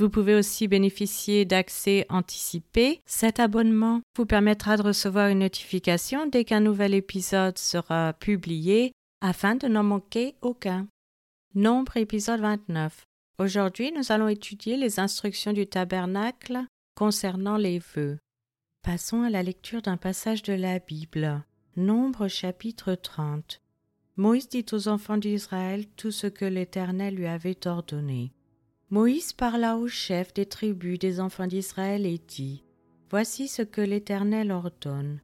Vous pouvez aussi bénéficier d'accès anticipé. Cet abonnement vous permettra de recevoir une notification dès qu'un nouvel épisode sera publié afin de n'en manquer aucun. Nombre épisode 29. Aujourd'hui, nous allons étudier les instructions du tabernacle concernant les vœux. Passons à la lecture d'un passage de la Bible. Nombre chapitre 30. Moïse dit aux enfants d'Israël tout ce que l'Éternel lui avait ordonné. Moïse parla au chef des tribus des enfants d'Israël et dit Voici ce que l'Éternel ordonne.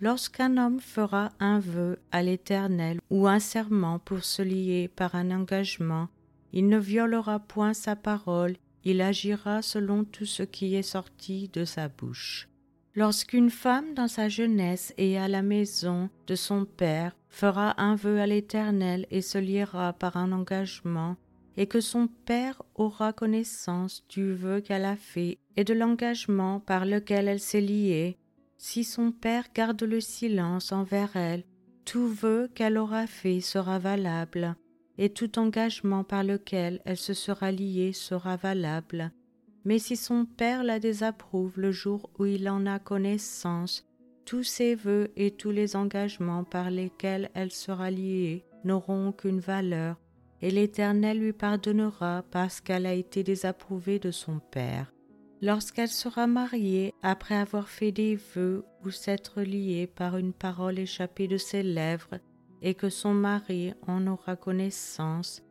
Lorsqu'un homme fera un vœu à l'Éternel ou un serment pour se lier par un engagement, il ne violera point sa parole, il agira selon tout ce qui est sorti de sa bouche. Lorsqu'une femme dans sa jeunesse et à la maison de son père fera un vœu à l'Éternel et se liera par un engagement, et que son père aura connaissance du vœu qu'elle a fait et de l'engagement par lequel elle s'est liée, si son père garde le silence envers elle, tout vœu qu'elle aura fait sera valable, et tout engagement par lequel elle se sera liée sera valable. Mais si son père la désapprouve le jour où il en a connaissance, tous ses vœux et tous les engagements par lesquels elle sera liée n'auront aucune valeur, et l'Éternel lui pardonnera parce qu'elle a été désapprouvée de son Père. Lorsqu'elle sera mariée, après avoir fait des vœux ou s'être liée par une parole échappée de ses lèvres, et que son mari en aura connaissance,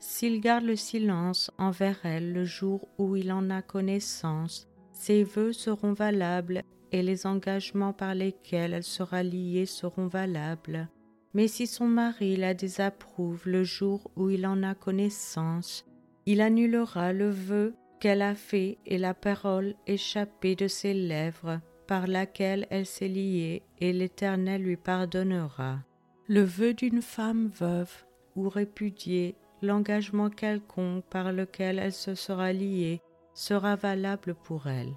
s'il garde le silence envers elle le jour où il en a connaissance, ses vœux seront valables et les engagements par lesquels elle sera liée seront valables. Mais si son mari la désapprouve le jour où il en a connaissance, il annulera le vœu qu'elle a fait et la parole échappée de ses lèvres par laquelle elle s'est liée, et l'Éternel lui pardonnera. Le vœu d'une femme veuve ou répudiée, l'engagement quelconque par lequel elle se sera liée, sera valable pour elle.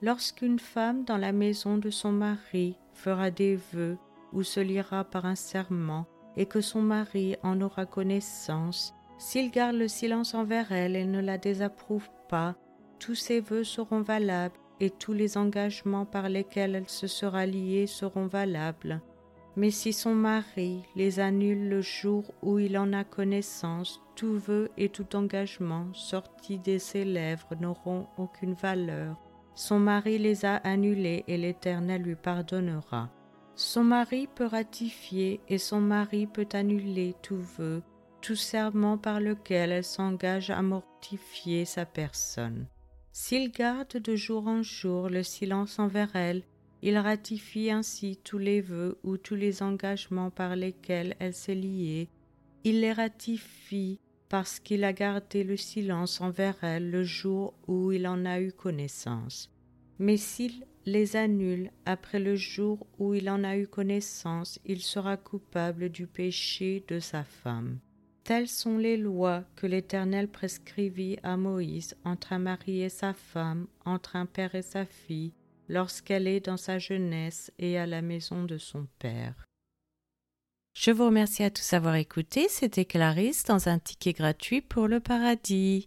Lorsqu'une femme dans la maison de son mari fera des vœux ou se liera par un serment, et que son mari en aura connaissance, s'il garde le silence envers elle et ne la désapprouve pas, tous ses vœux seront valables et tous les engagements par lesquels elle se sera liée seront valables. Mais si son mari les annule le jour où il en a connaissance, tout vœu et tout engagement sortis de ses lèvres n'auront aucune valeur. Son mari les a annulés et l'Éternel lui pardonnera. Son mari peut ratifier et son mari peut annuler tout vœu, tout serment par lequel elle s'engage à mortifier sa personne. S'il garde de jour en jour le silence envers elle, il ratifie ainsi tous les vœux ou tous les engagements par lesquels elle s'est liée. Il les ratifie parce qu'il a gardé le silence envers elle le jour où il en a eu connaissance. Mais s'il les annule après le jour où il en a eu connaissance, il sera coupable du péché de sa femme. Telles sont les lois que l'Éternel prescrivit à Moïse entre un mari et sa femme, entre un père et sa fille, lorsqu'elle est dans sa jeunesse et à la maison de son père. Je vous remercie à tous d'avoir écouté. C'était Clarisse dans un ticket gratuit pour le paradis.